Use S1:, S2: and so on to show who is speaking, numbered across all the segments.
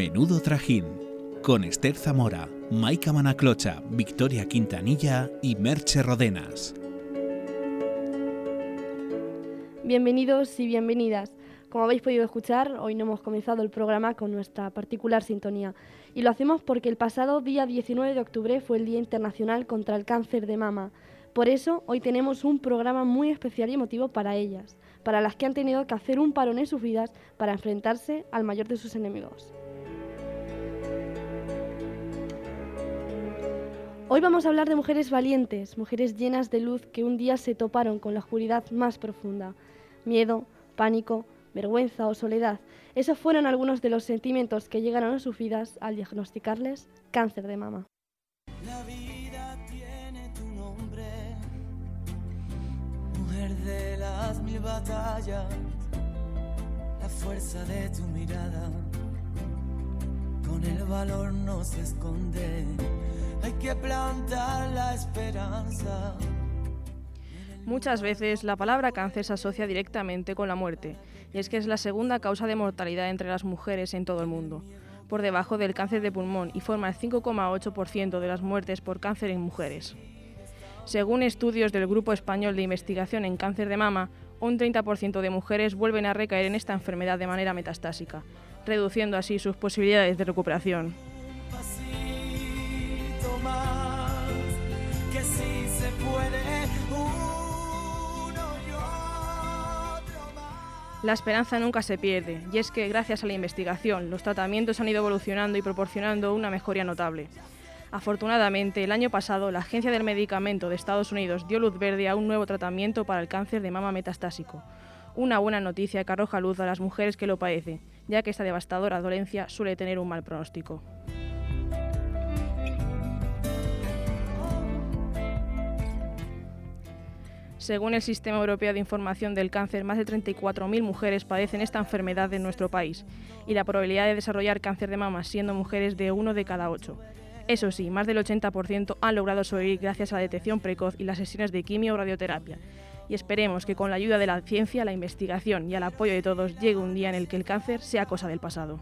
S1: Menudo Trajín, con Esther Zamora, Maika Manaclocha, Victoria Quintanilla y Merche Rodenas.
S2: Bienvenidos y bienvenidas. Como habéis podido escuchar, hoy no hemos comenzado el programa con nuestra particular sintonía. Y lo hacemos porque el pasado día 19 de octubre fue el Día Internacional contra el Cáncer de Mama. Por eso, hoy tenemos un programa muy especial y emotivo para ellas, para las que han tenido que hacer un parón en sus vidas para enfrentarse al mayor de sus enemigos. Hoy vamos a hablar de mujeres valientes, mujeres llenas de luz que un día se toparon con la oscuridad más profunda. Miedo, pánico, vergüenza o soledad. Esos fueron algunos de los sentimientos que llegaron a sus vidas al diagnosticarles cáncer de mama.
S3: La vida tiene tu nombre, mujer de las mil batallas, la fuerza de tu mirada, con el valor no se esconde, hay que plantar la esperanza.
S4: Muchas veces la palabra cáncer se asocia directamente con la muerte, y es que es la segunda causa de mortalidad entre las mujeres en todo el mundo, por debajo del cáncer de pulmón y forma el 5,8% de las muertes por cáncer en mujeres. Según estudios del Grupo Español de Investigación en Cáncer de Mama, un 30% de mujeres vuelven a recaer en esta enfermedad de manera metastásica, reduciendo así sus posibilidades de recuperación. La esperanza nunca se pierde, y es que gracias a la investigación los tratamientos han ido evolucionando y proporcionando una mejoría notable. Afortunadamente, el año pasado, la Agencia del Medicamento de Estados Unidos dio luz verde a un nuevo tratamiento para el cáncer de mama metastásico. Una buena noticia que arroja luz a las mujeres que lo padecen, ya que esta devastadora dolencia suele tener un mal pronóstico. Según el Sistema Europeo de Información del Cáncer, más de 34.000 mujeres padecen esta enfermedad en nuestro país y la probabilidad de desarrollar cáncer de mama siendo mujeres de uno de cada ocho. Eso sí, más del 80% han logrado sobrevivir gracias a la detección precoz y las sesiones de quimio o radioterapia. Y esperemos que con la ayuda de la ciencia, la investigación y el apoyo de todos llegue un día en el que el cáncer sea cosa del pasado.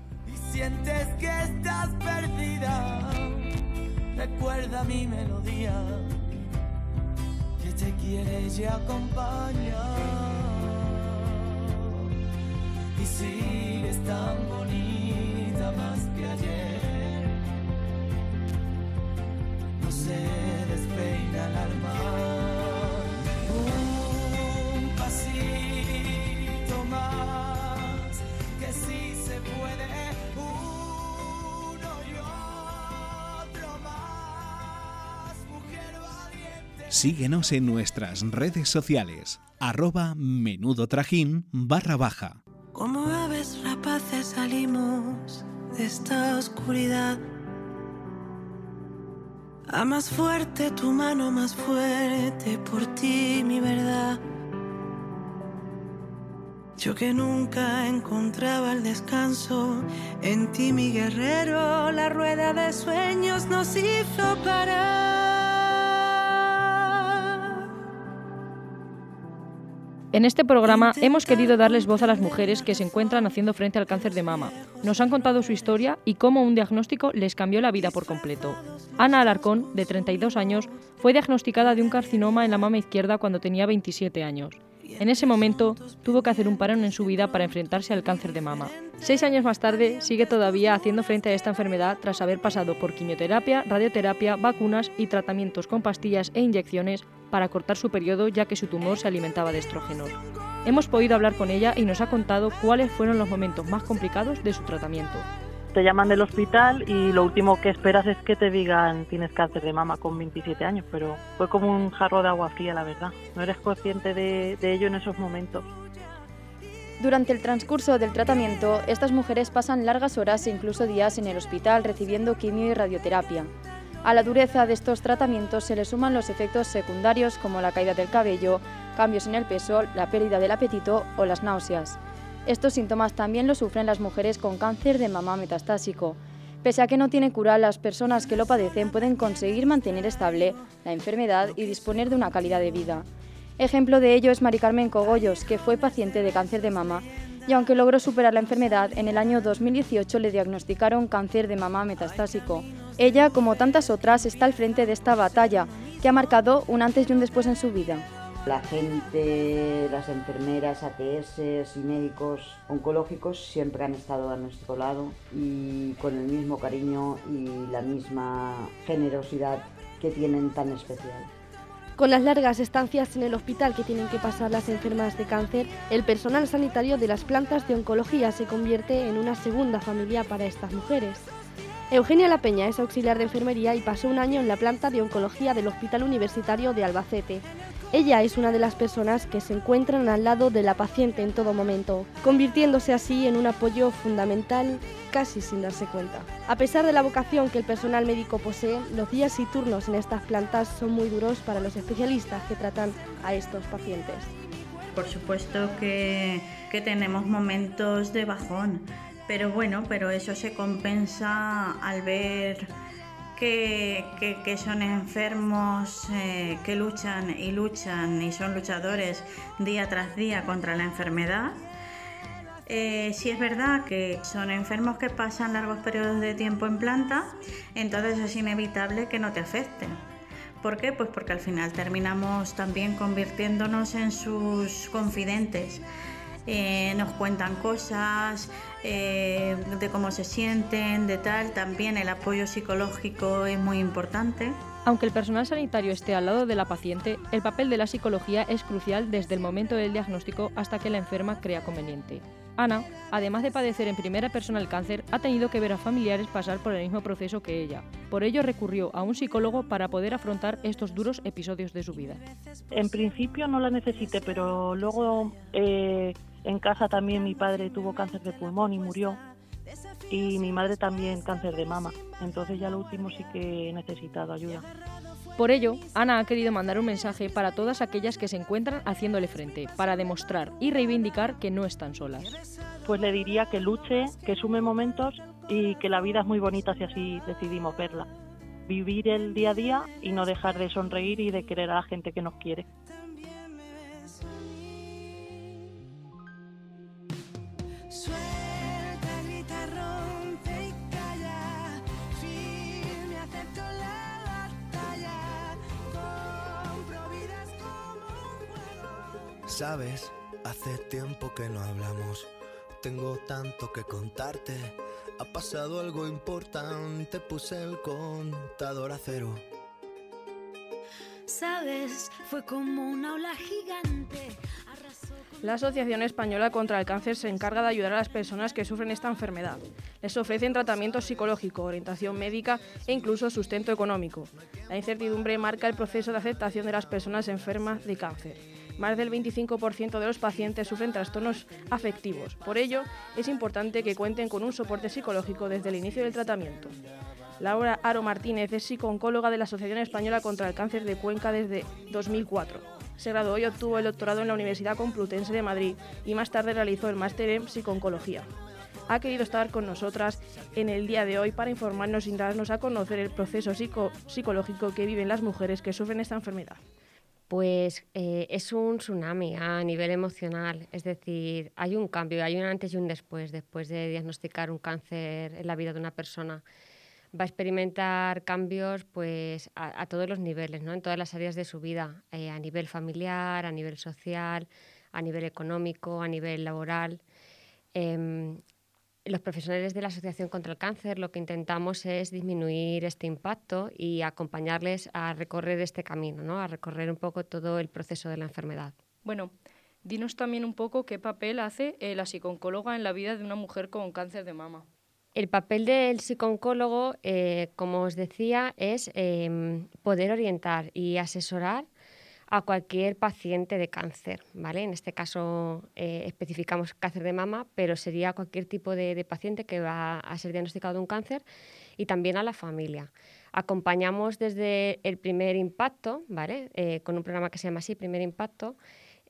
S3: sientes que estás perdida, recuerda mi melodía te quiere y acompaña. Y sigues tan bonita más que ayer. No se despeina el alma.
S1: Síguenos en nuestras redes sociales, arroba menudo trajín barra baja.
S3: Como aves rapaces salimos de esta oscuridad. A más fuerte tu mano, más fuerte por ti mi verdad. Yo que nunca encontraba el descanso, en ti mi guerrero, la rueda de sueños nos hizo parar.
S4: En este programa hemos querido darles voz a las mujeres que se encuentran haciendo frente al cáncer de mama. Nos han contado su historia y cómo un diagnóstico les cambió la vida por completo. Ana Alarcón, de 32 años, fue diagnosticada de un carcinoma en la mama izquierda cuando tenía 27 años. En ese momento tuvo que hacer un parón en su vida para enfrentarse al cáncer de mama. Seis años más tarde sigue todavía haciendo frente a esta enfermedad tras haber pasado por quimioterapia, radioterapia, vacunas y tratamientos con pastillas e inyecciones para cortar su periodo ya que su tumor se alimentaba de estrógenos. Hemos podido hablar con ella y nos ha contado cuáles fueron los momentos más complicados de su tratamiento.
S5: Te llaman del hospital y lo último que esperas es que te digan tienes cáncer de mama con 27 años, pero fue como un jarro de agua fría, la verdad. No eres consciente de, de ello en esos momentos.
S6: Durante el transcurso del tratamiento, estas mujeres pasan largas horas e incluso días en el hospital recibiendo quimio y radioterapia. A la dureza de estos tratamientos se le suman los efectos secundarios como la caída del cabello, cambios en el peso, la pérdida del apetito o las náuseas. Estos síntomas también los sufren las mujeres con cáncer de mama metastásico. Pese a que no tiene cura, las personas que lo padecen pueden conseguir mantener estable la enfermedad y disponer de una calidad de vida. Ejemplo de ello es Mari Carmen Cogollos, que fue paciente de cáncer de mama y aunque logró superar la enfermedad, en el año 2018 le diagnosticaron cáncer de mama metastásico. Ella, como tantas otras, está al frente de esta batalla, que ha marcado un antes y un después en su vida.
S7: La gente, las enfermeras, ATS y médicos oncológicos siempre han estado a nuestro lado y con el mismo cariño y la misma generosidad que tienen tan especial.
S2: Con las largas estancias en el hospital que tienen que pasar las enfermas de cáncer, el personal sanitario de las plantas de oncología se convierte en una segunda familia para estas mujeres. Eugenia La Peña es auxiliar de enfermería y pasó un año en la planta de oncología del Hospital Universitario de Albacete. Ella es una de las personas que se encuentran al lado de la paciente en todo momento, convirtiéndose así en un apoyo fundamental casi sin darse cuenta. A pesar de la vocación que el personal médico posee, los días y turnos en estas plantas son muy duros para los especialistas que tratan a estos pacientes.
S8: Por supuesto que, que tenemos momentos de bajón, pero bueno, pero eso se compensa al ver que, son enfermos, eh, que luchan y luchan y son luchadores día tras día contra la enfermedad. Eh, si es verdad que son enfermos que pasan largos periodos de tiempo en planta, entonces es inevitable que no te afecten. ¿Por qué? Pues porque al final terminamos también convirtiéndonos en sus confidentes. Eh, nos cuentan cosas eh, de cómo se sienten, de tal. También el apoyo psicológico es muy importante.
S4: Aunque el personal sanitario esté al lado de la paciente, el papel de la psicología es crucial desde el momento del diagnóstico hasta que la enferma crea conveniente. Ana, además de padecer en primera persona el cáncer, ha tenido que ver a familiares pasar por el mismo proceso que ella. Por ello recurrió a un psicólogo para poder afrontar estos duros episodios de su vida.
S5: En principio no la necesité, pero luego eh, en casa también mi padre tuvo cáncer de pulmón y murió. Y mi madre también cáncer de mama. Entonces ya lo último sí que he necesitado ayuda.
S4: Por ello, Ana ha querido mandar un mensaje para todas aquellas que se encuentran haciéndole frente, para demostrar y reivindicar que no están solas.
S5: Pues le diría que luche, que sume momentos y que la vida es muy bonita si así decidimos verla. Vivir el día a día y no dejar de sonreír y de querer a la gente que nos quiere.
S9: Sabes, hace tiempo que no hablamos. Tengo tanto que contarte. Ha pasado algo importante, puse el contador a cero.
S10: Sabes, fue como una ola gigante.
S4: La Asociación Española contra el Cáncer se encarga de ayudar a las personas que sufren esta enfermedad. Les ofrecen tratamiento psicológico, orientación médica e incluso sustento económico. La incertidumbre marca el proceso de aceptación de las personas enfermas de cáncer más del 25% de los pacientes sufren trastornos afectivos. Por ello, es importante que cuenten con un soporte psicológico desde el inicio del tratamiento. Laura Aro Martínez es psicooncóloga de la Asociación Española contra el Cáncer de Cuenca desde 2004. Se graduó y obtuvo el doctorado en la Universidad Complutense de Madrid y más tarde realizó el máster en psicooncología. Ha querido estar con nosotras en el día de hoy para informarnos y darnos a conocer el proceso psicológico que viven las mujeres que sufren esta enfermedad
S11: pues eh, es un tsunami a nivel emocional. Es decir, hay un cambio, hay un antes y un después, después de diagnosticar un cáncer en la vida de una persona. Va a experimentar cambios pues, a, todos los niveles, ¿no? en todas las áreas de su vida, eh, a nivel familiar, a nivel social, a nivel económico, a nivel laboral. Em, los profesionales de la Asociación contra el Cáncer lo que intentamos es disminuir este impacto y acompañarles a recorrer este camino, ¿no? a recorrer un poco todo el proceso de la enfermedad.
S4: Bueno, dinos también un poco qué papel hace eh, la psicooncóloga en la vida de una mujer con cáncer de mama.
S11: El papel del psicooncólogo, eh, como os decía, es em, poder orientar y asesorar a cualquier paciente de cáncer, ¿vale? En este caso eh, especificamos cáncer de mama, pero sería cualquier tipo de, paciente que va a ser diagnosticado de un cáncer y también a la familia. Acompañamos desde el primer impacto, ¿vale? Eh, con un programa que se llama así, Primer Impacto,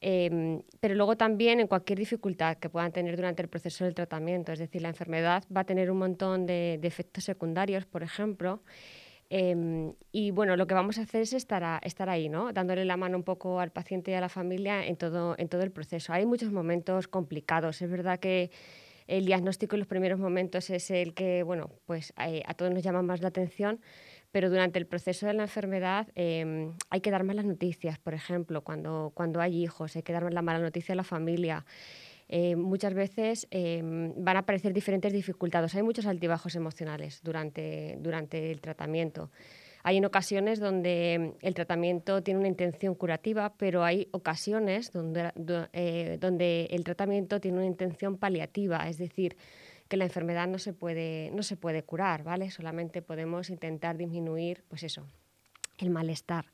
S11: em, pero luego también en cualquier dificultad que puedan tener durante el proceso del tratamiento. Es decir, la enfermedad va a tener un montón de, de efectos secundarios, por ejemplo, Em, y bueno, lo que vamos a hacer es estar, estar ahí, ¿no? dándole la mano un poco al paciente y a la familia en todo, en todo el proceso. Hay muchos momentos complicados. Es verdad que el diagnóstico en los primeros momentos es el que, bueno, pues eh, a todos nos llama más la atención, pero durante el proceso de la enfermedad em, hay que dar más las noticias, por ejemplo, cuando, cuando hay hijos, hay que dar la mala noticia a la familia. Eh, muchas veces em, van a aparecer diferentes dificultades. Hay muchos altibajos emocionales durante, durante el tratamiento. Hay en ocasiones donde em, el tratamiento tiene una intención curativa, pero hay ocasiones donde, eh, donde el tratamiento tiene una intención paliativa, es decir, que la enfermedad no se puede, no se puede curar, ¿vale? Solamente podemos intentar disminuir, pues eso, el malestar.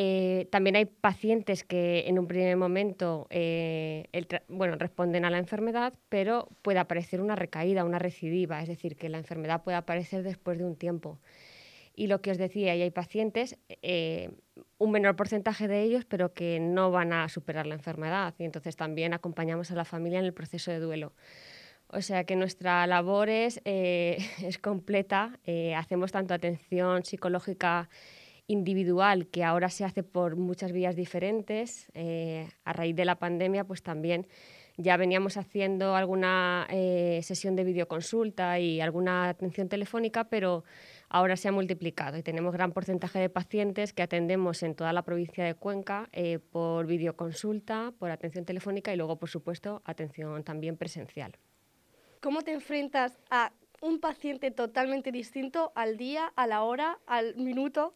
S11: Eh, también hay pacientes que en un primer momento eh, bueno, responden a la enfermedad, pero puede aparecer una recaída, una recidiva, es decir, que la enfermedad puede aparecer después de un tiempo. Y lo que os decía, hay pacientes, eh, un menor porcentaje de ellos, pero que no van a superar la enfermedad. Y entonces también acompañamos a la familia en el proceso de duelo. O sea que nuestra labor es, es completa. hacemos tanto atención psicológica individual que ahora se hace por muchas vías diferentes. Eh, a raíz de la pandemia, pues también ya veníamos haciendo alguna eh, sesión de videoconsulta y alguna atención telefónica, pero ahora se ha multiplicado y tenemos gran porcentaje de pacientes que atendemos en toda la provincia de Cuenca eh, por videoconsulta, por atención telefónica y luego, por supuesto, atención también presencial.
S2: ¿Cómo te enfrentas a un paciente totalmente distinto al día, a la hora, al minuto?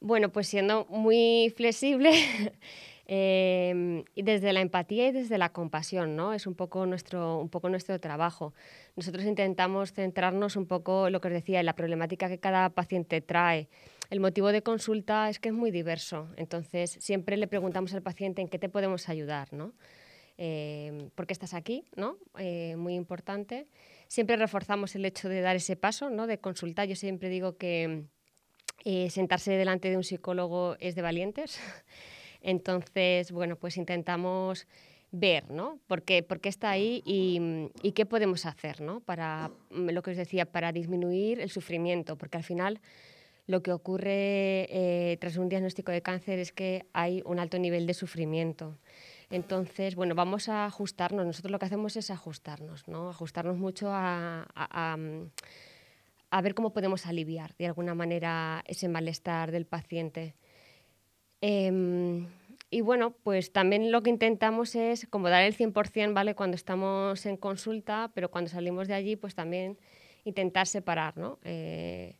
S11: Bueno, pues siendo muy flexible em, y desde la empatía y desde la compasión, ¿no? Es un poco nuestro, un poco nuestro trabajo. Nosotros intentamos centrarnos un poco, lo que os decía, en la problemática que cada paciente trae. El motivo de consulta es que es muy diverso, entonces siempre le preguntamos al paciente en qué te podemos ayudar, ¿no? Eh, ¿Por qué estás aquí? ¿no? Eh, muy importante. Siempre reforzamos el hecho de dar ese paso, ¿no? de consultar. Yo siempre digo que eh, sentarse delante de un psicólogo es de valientes. Entonces, bueno, pues intentamos ver, ¿no? ¿Por qué, está ahí y, qué podemos hacer, ¿no? Para, mm, lo que os decía, para disminuir el sufrimiento, porque al final lo que ocurre eh, tras un diagnóstico de cáncer es que hay un alto nivel de sufrimiento. Entonces, bueno, vamos a ajustarnos. Nosotros lo que hacemos es ajustarnos, ¿no? Ajustarnos mucho a a ver cómo podemos aliviar de alguna manera ese malestar del paciente. Em, y bueno, pues también lo que intentamos es como dar el 100%, ¿vale? Cuando estamos en consulta, pero cuando salimos de allí, pues también intentar separar, ¿no? Eh,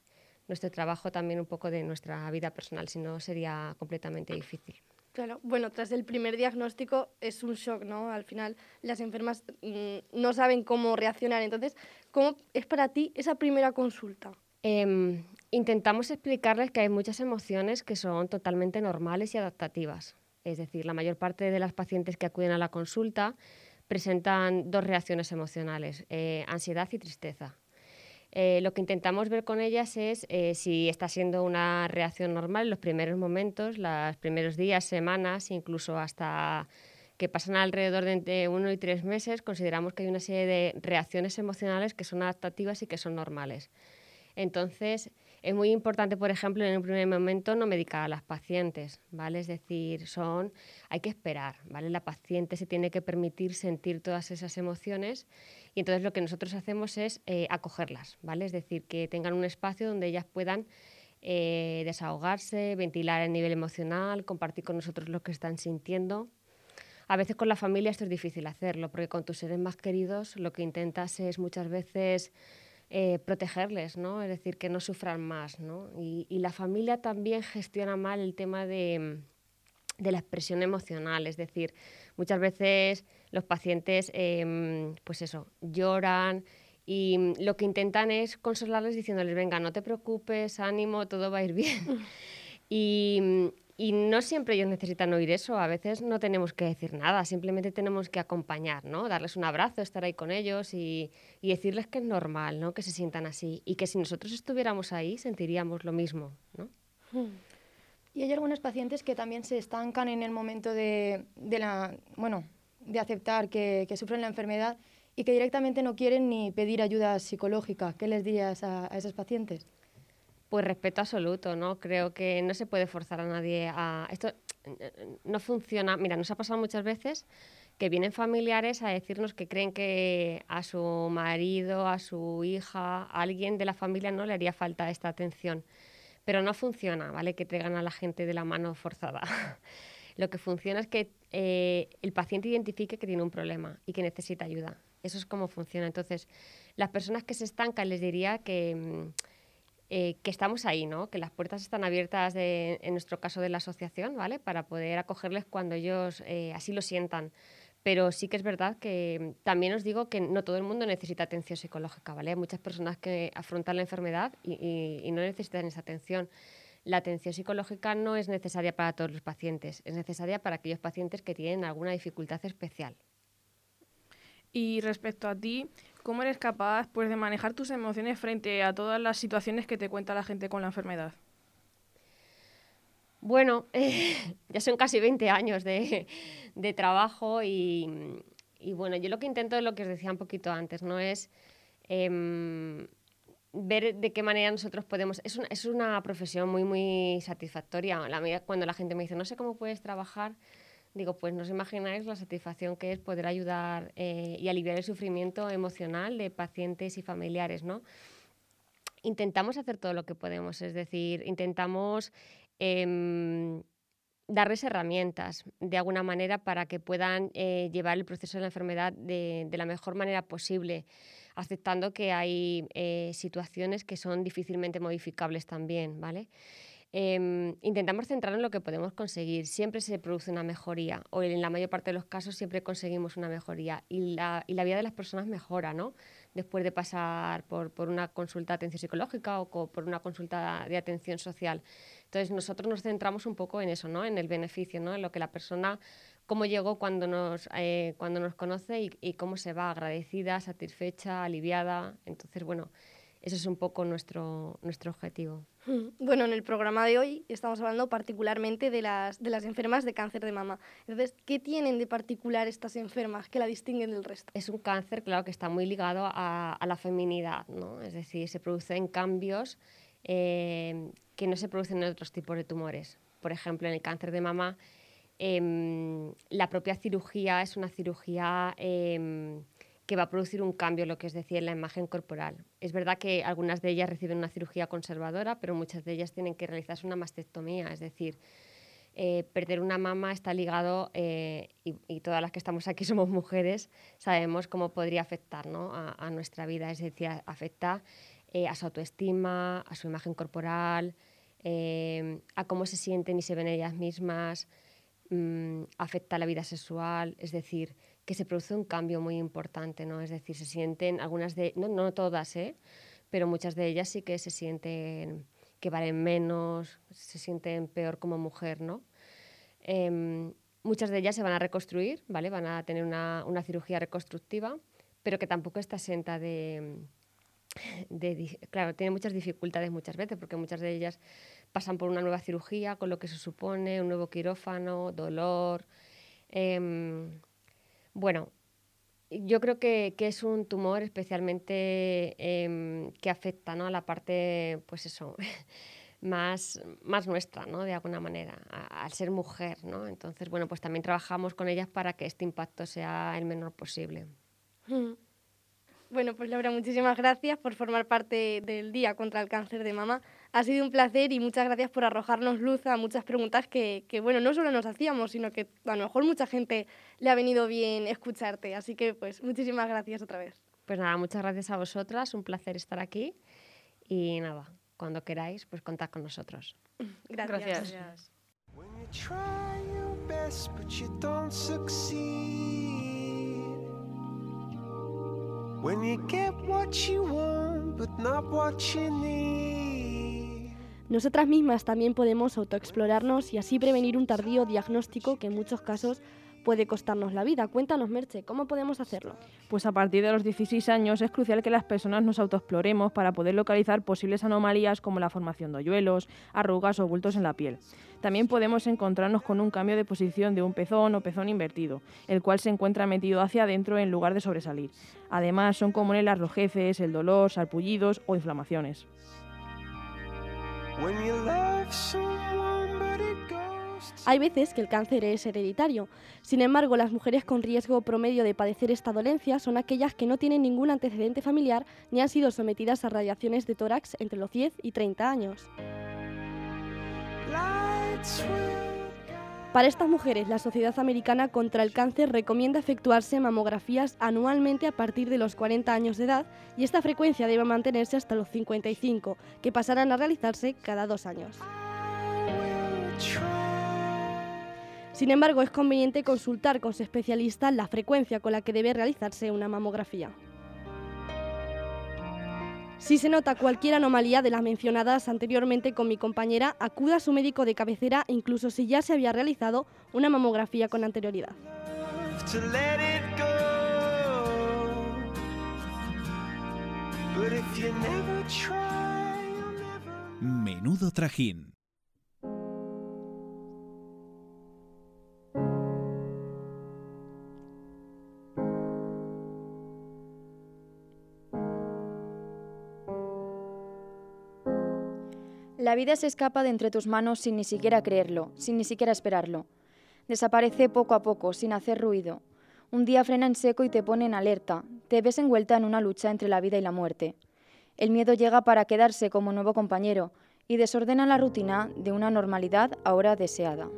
S11: nuestro trabajo también un poco de nuestra vida personal, si no sería completamente difícil.
S2: Claro, bueno, tras el primer diagnóstico es un shock, ¿no? Al final las enfermas mm, no saben cómo reaccionar. Entonces, ¿cómo es para ti esa primera consulta?
S11: Em, intentamos explicarles que hay muchas emociones que son totalmente normales y adaptativas. Es decir, la mayor parte de las pacientes que acuden a la consulta presentan dos reacciones emocionales, eh, ansiedad y tristeza. Eh, lo que intentamos ver con ellas es eh, si está siendo una reacción normal en los primeros momentos, los primeros días, semanas, incluso hasta que pasan alrededor de entre uno y tres meses, consideramos que hay una serie de reacciones emocionales que son adaptativas y que son normales. Entonces, es muy importante, por ejemplo, en un primer momento no medicar a las pacientes, ¿vale? Es decir, son, hay que esperar, ¿vale? La paciente se tiene que permitir sentir todas esas emociones y entonces lo que nosotros hacemos es eh, acogerlas, ¿vale? Es decir, que tengan un espacio donde ellas puedan eh, desahogarse, ventilar a nivel emocional, compartir con nosotros lo que están sintiendo. A veces con la familia esto es difícil hacerlo, porque con tus seres más queridos lo que intentas es muchas veces eh, protegerles, ¿no? Es decir, que no sufran más, ¿no? Y, y la familia también gestiona mal el tema de, de la expresión emocional, es decir, muchas veces los pacientes, em, pues eso, lloran y lo que intentan es consolarles diciéndoles, venga, no te preocupes, ánimo, todo va a ir bien. y, no siempre ellos necesitan oír eso, a veces no tenemos que decir nada, simplemente tenemos que acompañar, ¿no? Darles un abrazo, estar ahí con ellos y, decirles que es normal, ¿no? Que se sientan así y que si nosotros estuviéramos ahí sentiríamos lo mismo, ¿no?
S6: Y hay algunos pacientes que también se estancan en el momento de, de la, bueno, de aceptar que, sufren la enfermedad y que directamente no quieren ni pedir ayuda psicológica. ¿Qué les dirías a esos pacientes?
S11: Pues respeto absoluto, ¿no? Creo que no se puede forzar a nadie a... Esto no funciona. Mira, nos ha pasado muchas veces que vienen familiares a decirnos que creen que a su marido, a su hija, a alguien de la familia no le haría falta esta atención. Pero no funciona, ¿vale? Que traigan a la gente de la mano forzada. Lo que funciona es que eh, el paciente identifique que tiene un problema y que necesita ayuda. Eso es cómo funciona. Entonces, las personas que se estancan les diría que, mm, eh, que estamos ahí, ¿no? que las puertas están abiertas, en nuestro caso de la asociación, ¿vale? para poder acogerles cuando ellos eh, así lo sientan. Pero sí que es verdad que también os digo que no todo el mundo necesita atención psicológica, ¿vale? Hay muchas personas que afrontan la enfermedad y no necesitan esa atención. La atención psicológica no es necesaria para todos los pacientes, es necesaria para aquellos pacientes que tienen alguna dificultad especial.
S12: Y respecto a ti, ¿cómo eres capaz pues, de manejar tus emociones frente a todas las situaciones que te cuenta la gente con la enfermedad?
S11: Bueno, ya son casi 20 años de, trabajo y, bueno, yo lo que intento es lo que os decía un poquito antes, ¿no? Es em, ver de qué manera nosotros podemos... Es una, es una profesión muy, muy satisfactoria. La, cuando la gente me dice, no sé cómo puedes trabajar, digo, pues no os imagináis la satisfacción que es poder ayudar eh, y aliviar el sufrimiento emocional de pacientes y familiares, ¿no? Intentamos hacer todo lo que podemos, es decir, intentamos em, darles herramientas de alguna manera para que puedan eh, llevar el proceso de la enfermedad de, de la mejor manera posible aceptando que hay eh, situaciones que son difícilmente modificables también, ¿vale? Em, intentamos centrarnos en lo que podemos conseguir. Siempre se produce una mejoría, o en la mayor parte de los casos siempre conseguimos una mejoría. Y la, y la vida de las personas mejora, ¿no? Después de pasar por, por, una consulta de atención psicológica o por una consulta de atención social. Entonces, nosotros nos centramos un poco en eso, ¿no? En el beneficio, ¿no? En lo que la persona cómo llegó cuando nos, eh, cuando nos conoce y, cómo se va, agradecida, satisfecha, aliviada. Entonces, bueno, ese es un poco nuestro, nuestro objetivo.
S2: Mm, bueno, en el programa de hoy estamos hablando particularmente de las, de las enfermas de cáncer de mama. Entonces, ¿qué tienen de particular estas enfermas que la distinguen del resto?
S11: Es un cáncer, claro, que está muy ligado a, a la feminidad, ¿no? Es decir, se producen cambios eh, que no se producen en otros tipos de tumores. Por ejemplo, en el cáncer de mama Em, la propia cirugía es una cirugía em, que va a producir un cambio, lo que es decir, en la imagen corporal. Es verdad que algunas de ellas reciben una cirugía conservadora, pero muchas de ellas tienen que realizarse una mastectomía, es decir, eh, perder una mama está ligado, eh, y, todas las que estamos aquí somos mujeres, sabemos cómo podría afectar a, nuestra vida, es decir, afecta eh, a su autoestima, a su imagen corporal, a cómo se sienten y se ven ellas mismas, Mm, afecta la vida sexual, es decir, que se produce un cambio muy importante, ¿no? Es decir, se sienten, algunas de, no, no todas, ¿eh? pero muchas de ellas sí que se sienten que valen menos, se sienten peor como mujer, ¿no? Em, muchas de ellas se van a reconstruir, ¿vale? Van a tener una, una cirugía reconstructiva, pero que tampoco está exenta de, claro, tiene muchas dificultades muchas veces, porque muchas de ellas pasan por una nueva cirugía, con lo que se supone, un nuevo quirófano, dolor. Em, bueno, yo creo que, es un tumor especialmente em, que afecta ¿no? a la parte, pues eso, más, más nuestra, ¿no? De alguna manera, al ser mujer, ¿no? Entonces, bueno, pues también trabajamos con ellas para que este impacto sea el menor posible.
S2: Mm. Bueno, pues Laura, muchísimas gracias por formar parte del Día contra el Cáncer de Mama. Ha sido un placer y muchas gracias por arrojarnos luz a muchas preguntas que, que, bueno, no solo nos hacíamos, sino que a lo mejor mucha gente le ha venido bien escucharte. Así que, pues, muchísimas gracias otra vez.
S11: Pues nada, muchas gracias a vosotras, un placer estar aquí y nada, cuando queráis, pues contad con nosotros.
S2: Gracias. gracias. Nosotras mismas también podemos autoexplorarnos y así prevenir un tardío diagnóstico que en muchos casos puede costarnos la vida. Cuéntanos, Merche, ¿cómo podemos hacerlo?
S12: Pues a partir de los 16 años es crucial que las personas nos autoexploremos para poder localizar posibles anomalías como la formación de hoyuelos, arrugas o bultos en la piel. También podemos encontrarnos con un cambio de posición de un pezón o pezón invertido, el cual se encuentra metido hacia adentro en lugar de sobresalir. Además, son comunes las rojeces, el dolor, sarpullidos o inflamaciones.
S2: Hay veces que el cáncer es hereditario. Sin embargo, las mujeres con riesgo promedio de padecer esta dolencia son aquellas que no tienen ningún antecedente familiar ni han sido sometidas a radiaciones de tórax entre los 10 y 30 años. Para estas mujeres, la Sociedad Americana contra el Cáncer recomienda efectuarse mamografías anualmente a partir de los 40 años de edad y esta frecuencia debe mantenerse hasta los 55, que pasarán a realizarse cada dos años. Sin embargo, es conveniente consultar con su especialista la frecuencia con la que debe realizarse una mamografía. Si se nota cualquier anomalía de las mencionadas anteriormente con mi compañera, acuda a su médico de cabecera incluso si ya se había realizado una mamografía con anterioridad.
S1: Menudo trajín.
S6: La vida se escapa de entre tus manos sin ni siquiera creerlo, sin ni siquiera esperarlo. Desaparece poco a poco, sin hacer ruido. Un día frena en seco y te pone en alerta. Te ves envuelta en una lucha entre la vida y la muerte. El miedo llega para quedarse como nuevo compañero y desordena la rutina de una normalidad ahora deseada.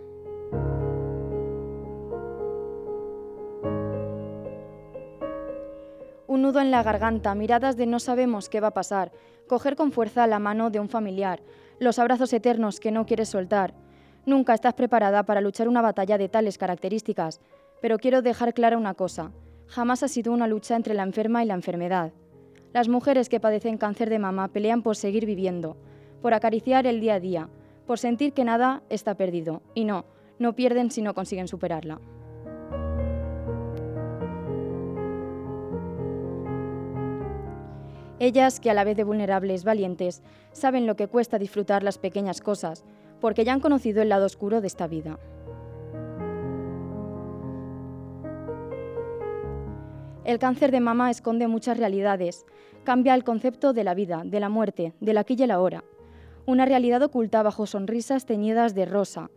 S6: Un nudo en la garganta, miradas de no sabemos qué va a pasar, coger con fuerza la mano de un familiar, los abrazos eternos que no quieres soltar. Nunca estás preparada para luchar una batalla de tales características, pero quiero dejar clara una cosa. Jamás ha sido una lucha entre la enferma y la enfermedad. Las mujeres que padecen cáncer de mama pelean por seguir viviendo, por acariciar el día a día, por sentir que nada está perdido. Y no, no pierden si no consiguen superarla. Ellas, que a la vez de vulnerables, valientes, saben lo que cuesta disfrutar las pequeñas cosas, porque ya han conocido el lado oscuro de esta vida. El cáncer de mama esconde muchas realidades, cambia el concepto de la vida, de la muerte, del aquí y el ahora. Una realidad oculta bajo sonrisas teñidas de rosa.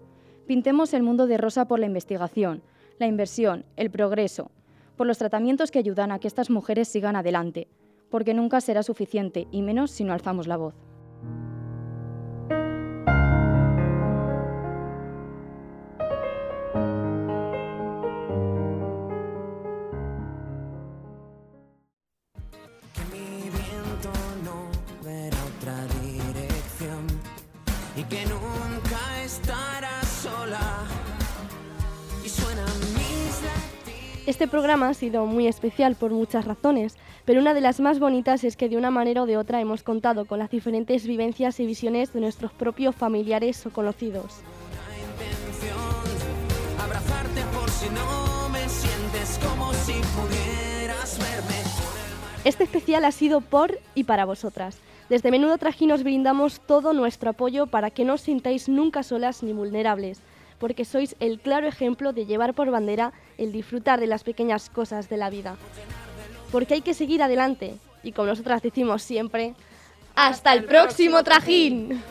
S6: Pintemos el mundo de rosa por la investigación, la inversión, el progreso, por los tratamientos que ayudan a que estas mujeres sigan adelante porque nunca será suficiente, y menos si no alzamos la voz.
S2: Este programa ha sido muy especial por muchas razones, pero una de las más bonitas es que de una manera o de otra hemos contado con las diferentes vivencias y visiones de nuestros propios familiares o conocidos. Este especial ha sido por y para vosotras. Desde Menudo Trajín os brindamos todo nuestro apoyo para que no os sintáis nunca solas ni vulnerables porque sois el claro ejemplo de llevar por bandera el disfrutar de las pequeñas cosas de la vida. Porque hay que seguir adelante y como nosotras decimos siempre, ¡hasta el próximo trajín!